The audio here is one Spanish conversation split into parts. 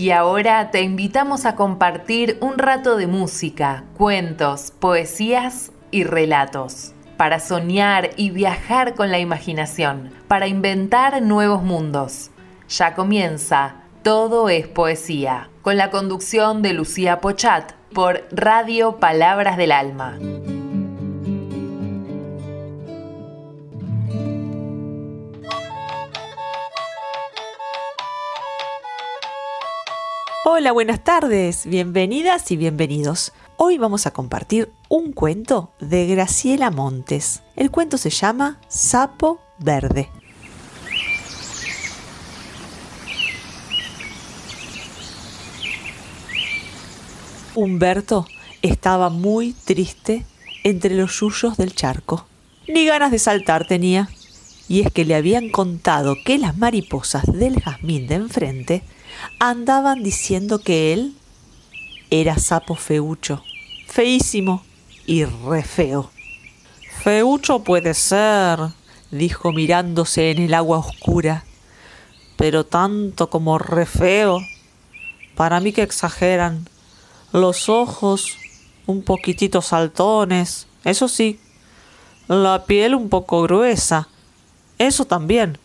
Y ahora te invitamos a compartir un rato de música, cuentos, poesías y relatos, para soñar y viajar con la imaginación, para inventar nuevos mundos. Ya comienza Todo es Poesía, con la conducción de Lucía Pochat por Radio Palabras del Alma. Hola, buenas tardes, bienvenidas y bienvenidos. Hoy vamos a compartir un cuento de Graciela Montes. El cuento se llama Sapo Verde. Humberto estaba muy triste entre los yuyos del charco. Ni ganas de saltar tenía. Y es que le habían contado que las mariposas del jazmín de enfrente andaban diciendo que él era sapo feucho, feísimo y re feo. Feucho puede ser, dijo mirándose en el agua oscura, pero tanto como re feo, para mí que exageran. Los ojos un poquitito saltones, eso sí. La piel un poco gruesa, eso también.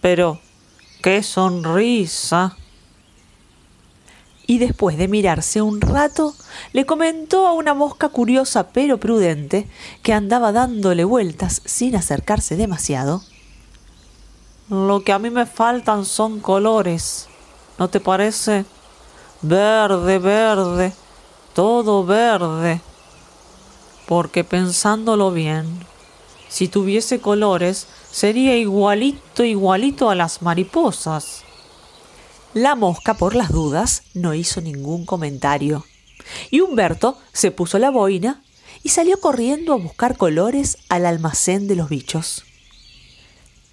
Pero ¡Qué sonrisa! Y después de mirarse un rato, le comentó a una mosca curiosa pero prudente, que andaba dándole vueltas sin acercarse demasiado. Lo que a mí me faltan son colores. ¿No te parece? Verde, verde, todo verde. Porque pensándolo bien, si tuviese colores, sería igualito, igualito a las mariposas. La mosca, por las dudas, no hizo ningún comentario. Y Humberto se puso la boina y salió corriendo a buscar colores al almacén de los bichos.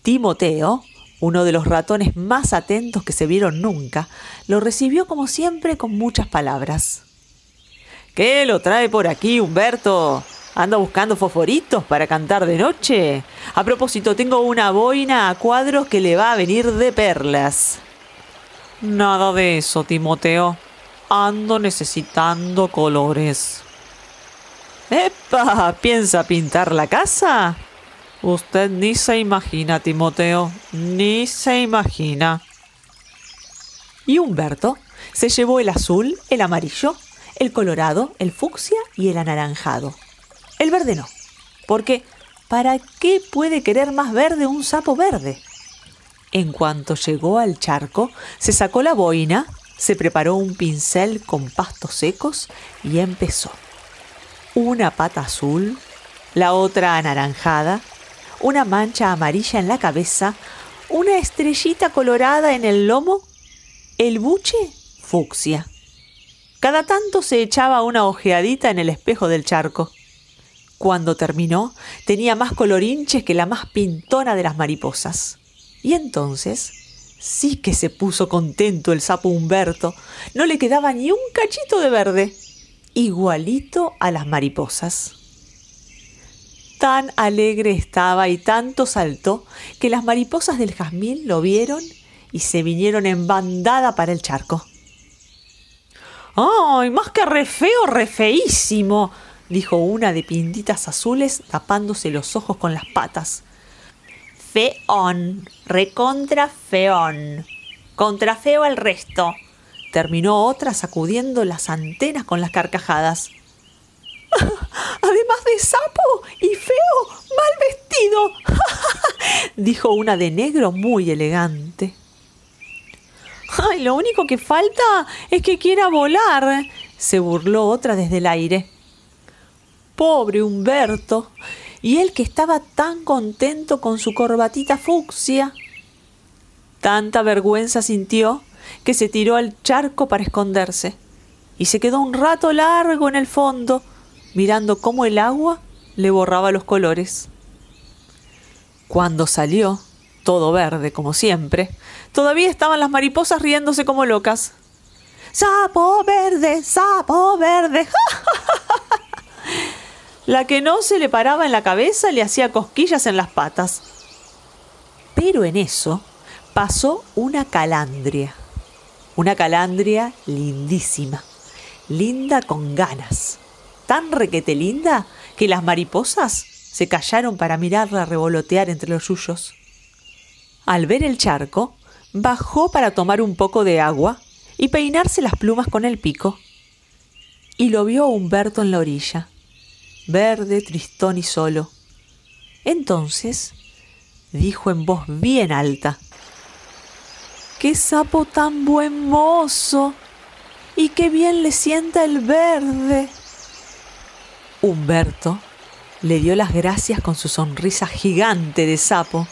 Timoteo, uno de los ratones más atentos que se vieron nunca, lo recibió como siempre con muchas palabras. ¿Qué lo trae por aquí, Humberto? ¿Anda buscando fosforitos para cantar de noche? A propósito, tengo una boina a cuadros que le va a venir de perlas. Nada de eso, Timoteo. Ando necesitando colores. ¡Epa! ¿Piensa pintar la casa? Usted ni se imagina, Timoteo, ni se imagina. Y Humberto se llevó el azul, el amarillo, el colorado, el fucsia y el anaranjado. El verde no, porque ¿para qué puede querer más verde un sapo verde? En cuanto llegó al charco, se sacó la boina, se preparó un pincel con pastos secos y empezó. Una pata azul, la otra anaranjada, una mancha amarilla en la cabeza, una estrellita colorada en el lomo, el buche fucsia. Cada tanto se echaba una ojeadita en el espejo del charco. Cuando terminó, tenía más colorinches que la más pintona de las mariposas. Y entonces, sí que se puso contento el sapo Humberto. No le quedaba ni un cachito de verde, igualito a las mariposas. Tan alegre estaba y tanto saltó que las mariposas del jazmín lo vieron y se vinieron en bandada para el charco. ¡Ay, más que re feo, re feísimo! Dijo una de pintitas azules tapándose los ojos con las patas. Feón, recontra feón. Contra feo al resto. Terminó otra sacudiendo las antenas con las carcajadas. Además de sapo y feo, mal vestido, dijo una de negro muy elegante. Ay, lo único que falta es que quiera volar, se burló otra desde el aire. Pobre Humberto. Y él que estaba tan contento con su corbatita fucsia. Tanta vergüenza sintió que se tiró al charco para esconderse y se quedó un rato largo en el fondo, mirando cómo el agua le borraba los colores. Cuando salió, todo verde como siempre, todavía estaban las mariposas riéndose como locas. ¡Sapo verde! ¡Sapo verde! La que no se le paraba en la cabeza le hacía cosquillas en las patas. Pero en eso, pasó una calandria. Una calandria lindísima, linda con ganas. Tan requete linda que las mariposas se callaron para mirarla revolotear entre los suyos. Al ver el charco, bajó para tomar un poco de agua y peinarse las plumas con el pico. Y lo vio Humberto en la orilla, verde, tristón y solo. Entonces dijo en voz bien alta, ¡Qué sapo tan buen mozo! ¡Y qué bien le sienta el verde! Humberto le dio las gracias con su sonrisa gigante de sapo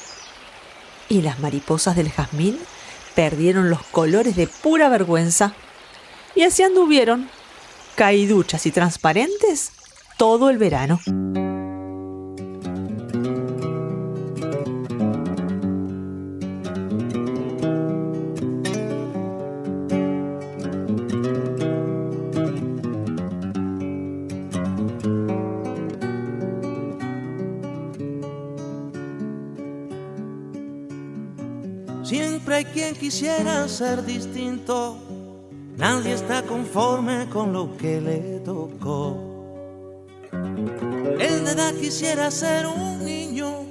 y las mariposas del jazmín perdieron los colores de pura vergüenza y así anduvieron, caiduchas y transparentes, todo el verano. Siempre hay quien quisiera ser distinto. Nadie está conforme con lo que le tocó. Edad quisiera ser un niño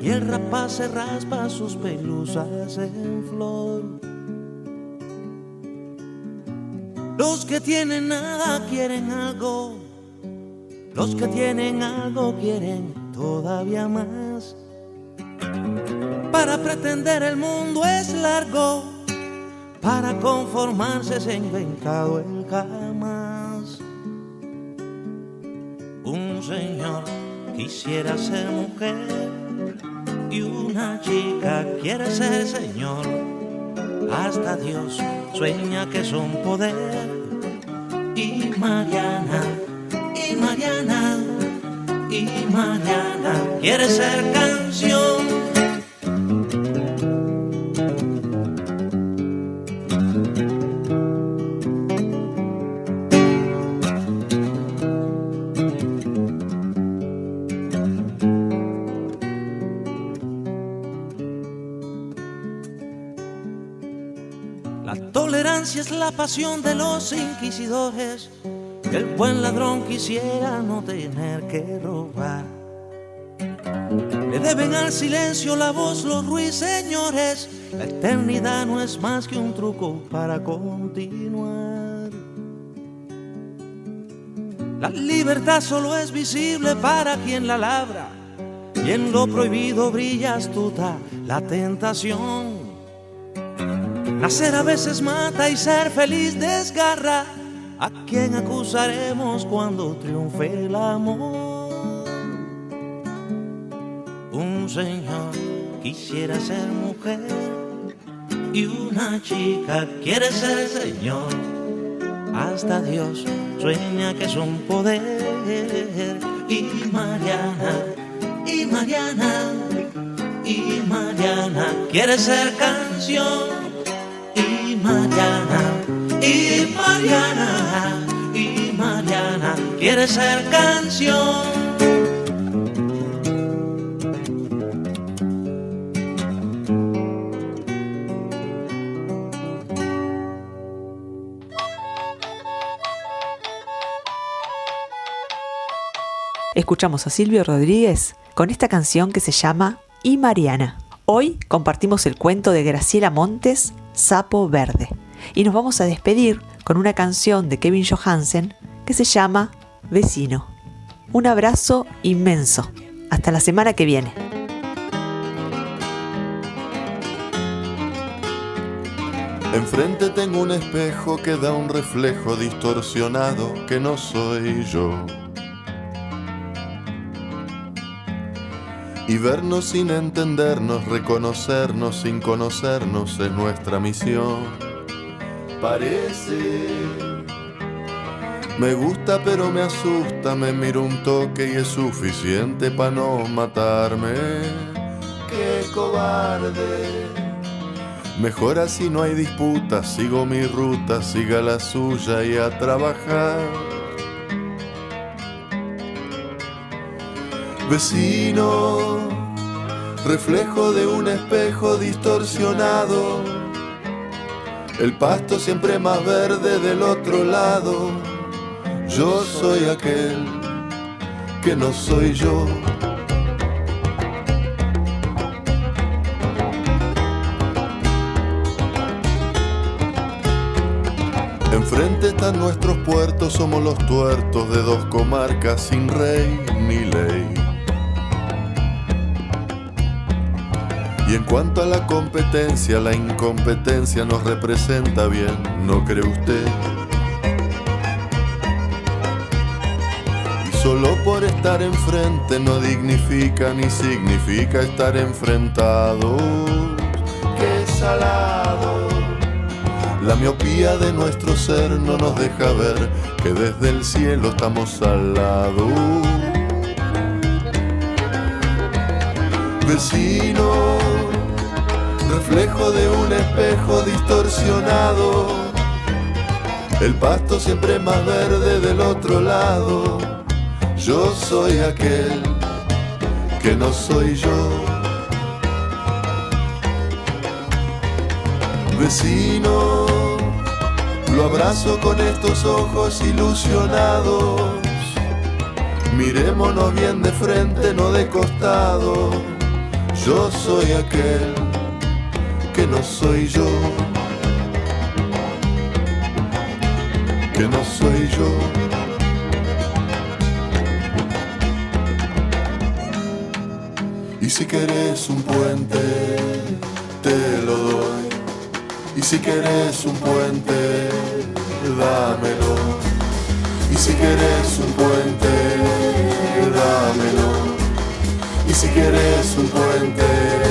y el rapaz se raspa sus pelusas en flor. Los que tienen nada quieren algo. Los que tienen algo quieren todavía más. Para pretender el mundo es largo, para conformarse se ha inventado el jamás. Señor quisiera ser mujer y una chica quiere ser señor. Hasta Dios sueña que son poder. Y Mariana, y Mariana, y Mariana quiere ser canción. La pasión de los inquisidores. El buen ladrón quisiera no tener que robar. Le deben al silencio la voz los ruiseñores. La eternidad no es más que un truco para continuar. La libertad solo es visible para quien la labra. Y en lo prohibido brilla astuta la tentación. Nacer a veces mata y ser feliz desgarra. ¿A quién acusaremos cuando triunfe el amor? Un señor quisiera ser mujer y una chica quiere ser señor. Hasta Dios sueña que es un poder. Y Mariana, y Mariana, y Mariana quiere ser canción Mariana, y Mariana, y Mariana quiere ser canción. Escuchamos a Silvio Rodríguez con esta canción que se llama Y Mariana. Hoy compartimos el cuento de Graciela Montes Sapo Verde. Y nos vamos a despedir con una canción de Kevin Johansen que se llama Vecino. Un abrazo inmenso. Hasta la semana que viene. Enfrente tengo un espejo que da un reflejo distorsionado que no soy yo. Y vernos sin entendernos, reconocernos sin conocernos es nuestra misión. Parece. Me gusta pero me asusta, me miro un toque y es suficiente para no matarme. Qué cobarde. Mejor así no hay disputa, sigo mi ruta, siga la suya y a trabajar. Vecino, reflejo de un espejo distorsionado. El pasto siempre más verde del otro lado. Yo soy aquel que no soy yo. Enfrente están nuestros puertos, somos los tuertos de dos comarcas sin rey ni ley. Y en cuanto a la competencia, la incompetencia nos representa bien, ¿no cree usted? Y solo por estar enfrente no dignifica ni significa estar enfrentados. ¡Qué salado! La miopía de nuestro ser no nos deja ver que desde el cielo estamos al lado. Vecino, reflejo de un espejo distorsionado. El pasto siempre más verde del otro lado. Yo soy aquel que no soy yo. Vecino, lo abrazo con estos ojos ilusionados. Mirémonos bien de frente, no de costado. Yo soy aquel que no soy yo. Que no soy yo. Y si querés un puente, te lo doy. Y si querés un puente, dámelo. Y si querés un puente, dámelo. Y si querés un puente,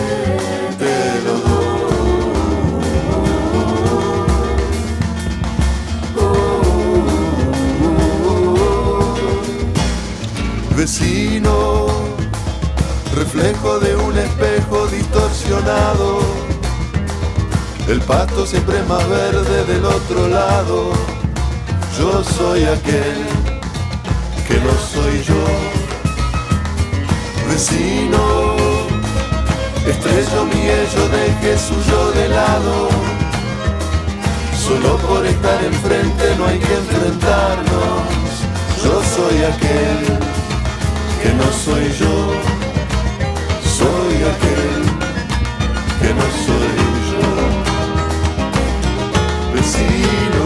Vecino, reflejo de un espejo distorsionado. El pasto siempre más verde del otro lado. Yo soy aquel que no soy yo vecino. Estrello mi ello deje suyo de lado. Solo por estar enfrente no hay que enfrentarnos. Yo soy aquel que no soy yo, soy aquel que no soy yo. Vecino.